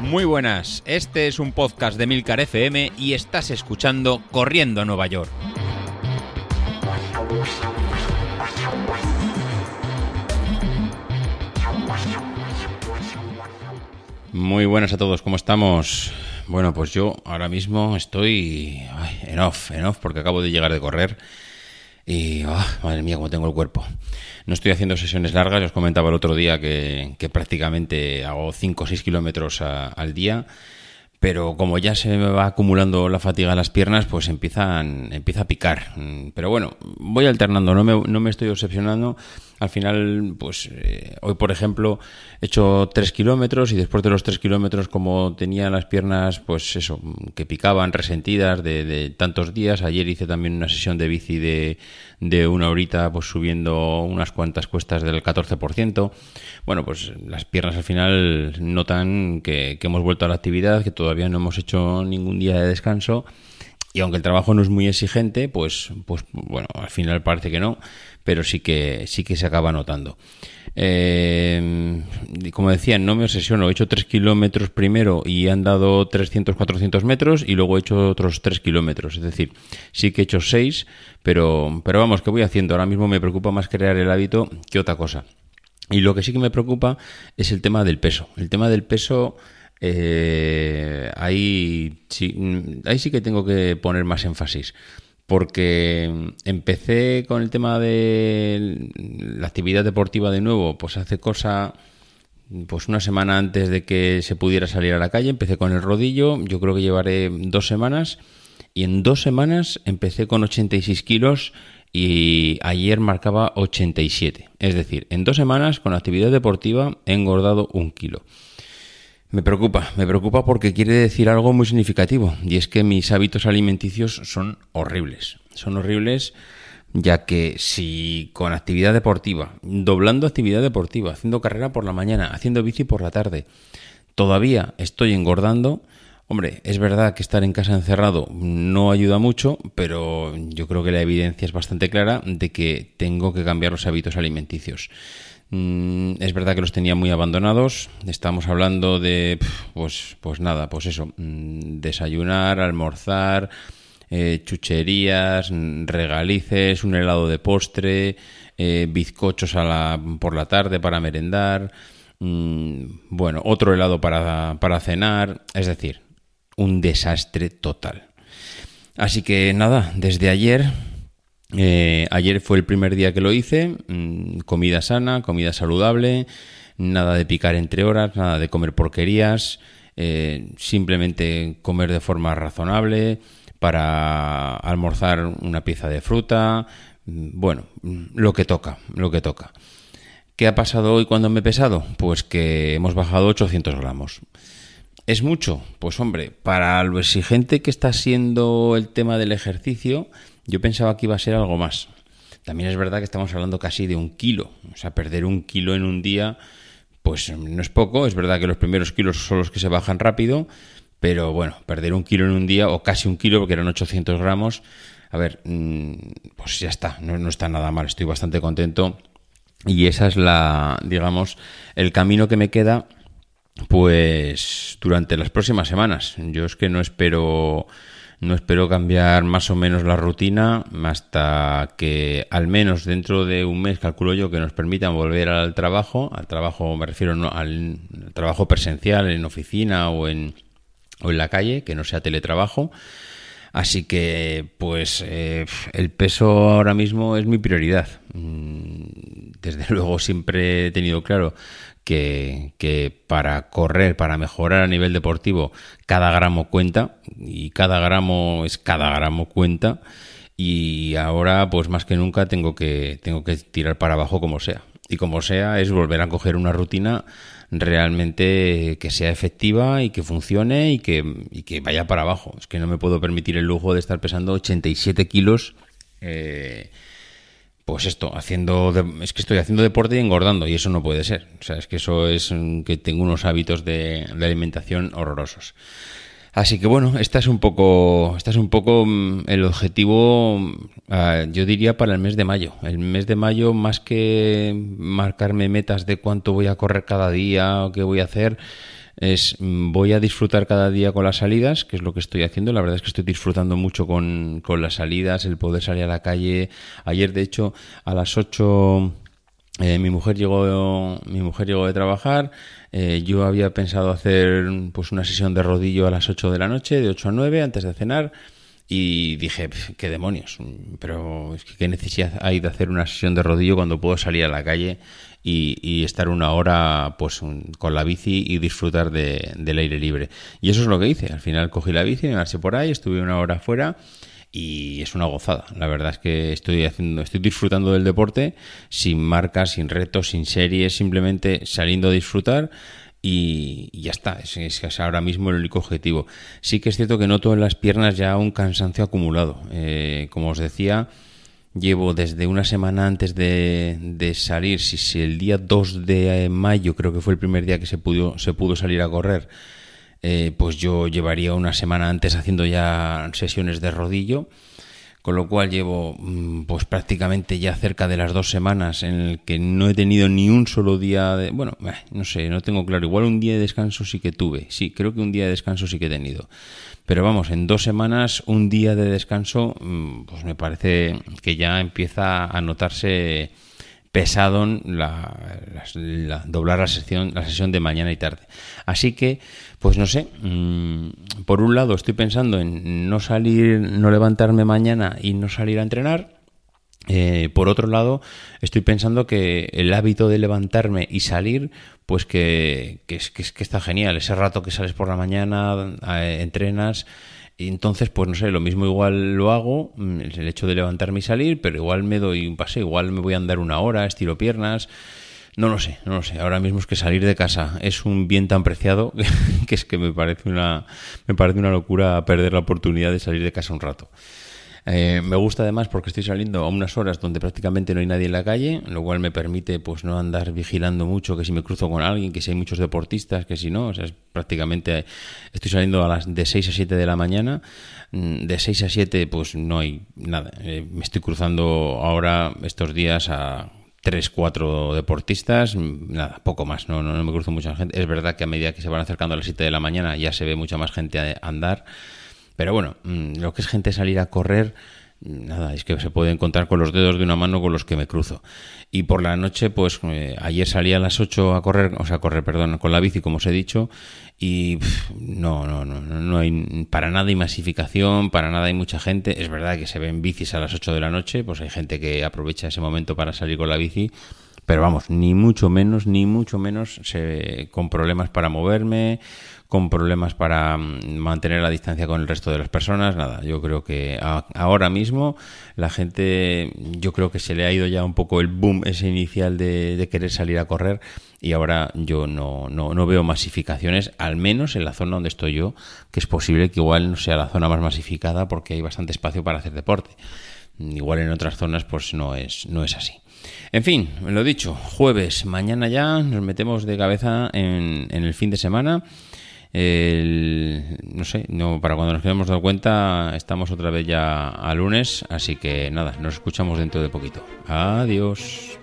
Muy buenas, este es un podcast de Milcar FM y estás escuchando Corriendo a Nueva York. Muy buenas a todos, ¿cómo estamos? Bueno, pues yo ahora mismo estoy en off, en off, porque acabo de llegar de correr y, ah, madre mía, cómo tengo el cuerpo. No estoy haciendo sesiones largas, os comentaba el otro día que, prácticamente hago 5 o 6 kilómetros al día pero como ya se me va acumulando la fatiga en las piernas, pues empiezan, empieza a picar. Mm, pero bueno, voy alternando, no me, no me estoy obsesionando. Al final, pues eh, hoy, por ejemplo, he hecho 3 kilómetros y después de los 3 kilómetros, como tenía las piernas, pues eso, que picaban, resentidas de, de tantos días. Ayer hice también una sesión de bici de, de una horita, pues subiendo unas cuantas cuestas del 14%. Bueno, pues las piernas al final notan que, que hemos vuelto a la actividad, que todavía no hemos hecho ningún día de descanso y aunque el trabajo no es muy exigente, pues, pues bueno, al final parece que no, pero sí que, sí que se acaba notando. Eh, como decía, no me obsesiono. He hecho 3 kilómetros primero y he andado 300, 400 metros y luego he hecho otros 3 kilómetros. Es decir, sí que he hecho 6, pero, pero vamos, ¿qué voy haciendo? Ahora mismo me preocupa más crear el hábito que otra cosa. Y lo que sí que me preocupa es el tema del peso. El tema del peso eh, ahí, sí, ahí sí que tengo que poner más énfasis. Porque empecé con el tema de la actividad deportiva de nuevo, pues hace cosa, pues una semana antes de que se pudiera salir a la calle, empecé con el rodillo, yo creo que llevaré dos semanas, y en dos semanas empecé con 86 kilos y ayer marcaba 87. Es decir, en dos semanas con actividad deportiva he engordado un kilo. Me preocupa, me preocupa porque quiere decir algo muy significativo y es que mis hábitos alimenticios son horribles. Son horribles ya que si con actividad deportiva, doblando actividad deportiva, haciendo carrera por la mañana, haciendo bici por la tarde, todavía estoy engordando, hombre, es verdad que estar en casa encerrado no ayuda mucho, pero yo creo que la evidencia es bastante clara de que tengo que cambiar los hábitos alimenticios. Mm, es verdad que los tenía muy abandonados. Estamos hablando de, pues, pues nada, pues eso, mm, desayunar, almorzar, eh, chucherías, mm, regalices, un helado de postre, eh, bizcochos a la, por la tarde para merendar, bueno, otro helado para, para cenar, es decir, un desastre total. Así que nada, desde ayer eh, ayer fue el primer día que lo hice, mm, comida sana, comida saludable, nada de picar entre horas, nada de comer porquerías, eh, simplemente comer de forma razonable para almorzar una pieza de fruta, mm, bueno, mm, lo que toca, lo que toca. ¿Qué ha pasado hoy cuando me he pesado? Pues que hemos bajado 800 gramos. ¿Es mucho? Pues hombre, para lo exigente que está siendo el tema del ejercicio, yo pensaba que iba a ser algo más. También es verdad que estamos hablando casi de un kilo. O sea, perder un kilo en un día, pues no es poco. Es verdad que los primeros kilos son los que se bajan rápido. Pero bueno, perder un kilo en un día, o casi un kilo, porque eran 800 gramos, a ver, mm, pues ya está, no, no está nada mal, estoy bastante contento. Y esa es la, digamos, el camino que me queda, pues durante las próximas semanas. Yo es que no espero no espero cambiar más o menos la rutina hasta que al menos dentro de un mes, calculo yo, que nos permitan volver al trabajo. Al trabajo me refiero al trabajo presencial en oficina o en, o en la calle, que no sea teletrabajo. Así que, pues, eh, el peso ahora mismo es mi prioridad. Mm, desde luego siempre he tenido claro que, para correr, para mejorar a nivel deportivo, cada gramo cuenta y cada gramo es cada gramo cuenta y ahora pues más que nunca tengo que, tengo que tirar para abajo como sea. Y como sea es volver a coger una rutina realmente que sea efectiva y que funcione y que, y que vaya para abajo. Es que no me puedo permitir el lujo de estar pesando 87 kilos. Eh, pues esto, haciendo, es que estoy haciendo deporte y engordando y eso no puede ser. O sea, es que eso es que tengo unos hábitos de, alimentación horrorosos. Así que bueno, esta es un poco, esta es un poco mm, el objetivo, ah, yo diría para el mes de mayo. El mes de mayo, más que marcarme metas de cuánto voy a correr cada día o qué voy a hacer, es mm, voy a disfrutar cada día con las salidas, que es lo que estoy haciendo. La verdad es que estoy disfrutando mucho con, con las salidas, el poder salir a la calle. Ayer, de hecho, a las 8 eh, mi mujer llegó mi mujer llegó de trabajar eh, yo había pensado hacer pues una sesión de rodillo a las 8 de la noche de 8 a 9 antes de cenar y dije qué demonios pero es que qué necesidad hay de hacer una sesión de rodillo cuando puedo salir a la calle y, estar una hora pues con la bici y disfrutar del aire libre y eso es lo que hice al final cogí la bici me marché por ahí estuve una hora fuera y es una gozada. La verdad es que estoy haciendo, estoy disfrutando del deporte sin marcas, sin retos, sin series, simplemente saliendo a disfrutar. Y, ya está, es, ahora mismo el único objetivo. Sí que es cierto que noto en las piernas ya un cansancio acumulado. Eh, como os decía, llevo desde una semana antes de, de salir, si, si, el día 2 de mayo creo que fue el primer día que se pudo, se pudo salir a correr, eh, pues yo llevaría una semana antes haciendo ya sesiones de rodillo, con lo cual llevo mm, pues prácticamente ya cerca de las dos semanas en el que no he tenido ni un solo día de... Bueno, eh, no sé, no tengo claro, igual un día de descanso sí que tuve, sí, creo que un día de descanso sí que he tenido. Pero vamos, en dos semanas, un día de descanso, mm, pues me parece que ya empieza a notarse pesado la, doblar la sesión, la sesión de mañana y tarde. Así que, pues no sé, mm, por un lado estoy pensando en no salir, no levantarme mañana y no salir a entrenar. Eh, por otro lado, estoy pensando que el hábito de levantarme y salir, pues que, que, es, que, está genial. Ese rato que sales por la mañana, eh, entrenas, y entonces, pues no sé, lo mismo igual lo hago, mm, el hecho de levantarme y salir, pero igual me doy un paseo, igual me voy a andar una hora, estiro piernas. No lo sé, no lo sé. Ahora mismo es que salir de casa es un bien tan preciado que es que me parece una, me parece una locura perder la oportunidad de salir de casa un rato. Eh, me gusta además porque estoy saliendo a unas horas donde prácticamente no hay nadie en la calle, lo cual me permite pues no andar vigilando mucho que si me cruzo con alguien, que si hay muchos deportistas, que si no, o sea, es prácticamente estoy saliendo a las de 6 a 7 de la mañana, mm, de 6 a 7 pues no hay nada. Eh, me estoy cruzando ahora estos días a tres, cuatro deportistas, mm, nada, poco más, no, no, no, me cruzo mucha gente. Es verdad que a medida que se van acercando a las 7 de la mañana ya se ve mucha más gente andar, pero bueno, mm, lo que es gente salir a correr, mm, nada, es que se puede encontrar con los dedos de una mano con los que me cruzo. Y por la noche, pues eh, ayer salí a las 8 a correr, o sea, correr, perdón, con la bici, como os he dicho, y no, no, no, no hay para nada hay masificación, para nada hay mucha gente. Es verdad que se ven bicis a las 8 de la noche, pues hay gente que aprovecha ese momento para salir con la bici, pero vamos, ni mucho menos, ni mucho menos se, con problemas para moverme con problemas para mm, mantener la distancia con el resto de las personas. Nada, yo creo que ahora mismo la gente, yo creo que se le ha ido ya un poco el boom ese inicial de, querer salir a correr y ahora yo no, no, no, veo masificaciones, al menos en la zona donde estoy yo, que es posible que igual no sea la zona más masificada porque hay bastante espacio para hacer deporte. Igual en otras zonas pues no es, no es así. En fin, lo dicho, jueves, mañana ya nos metemos de cabeza en, en el fin de semana no sé, no, para cuando nos hemos dado cuenta, estamos otra vez ya a lunes, así que nada, nos escuchamos dentro de poquito. Adiós.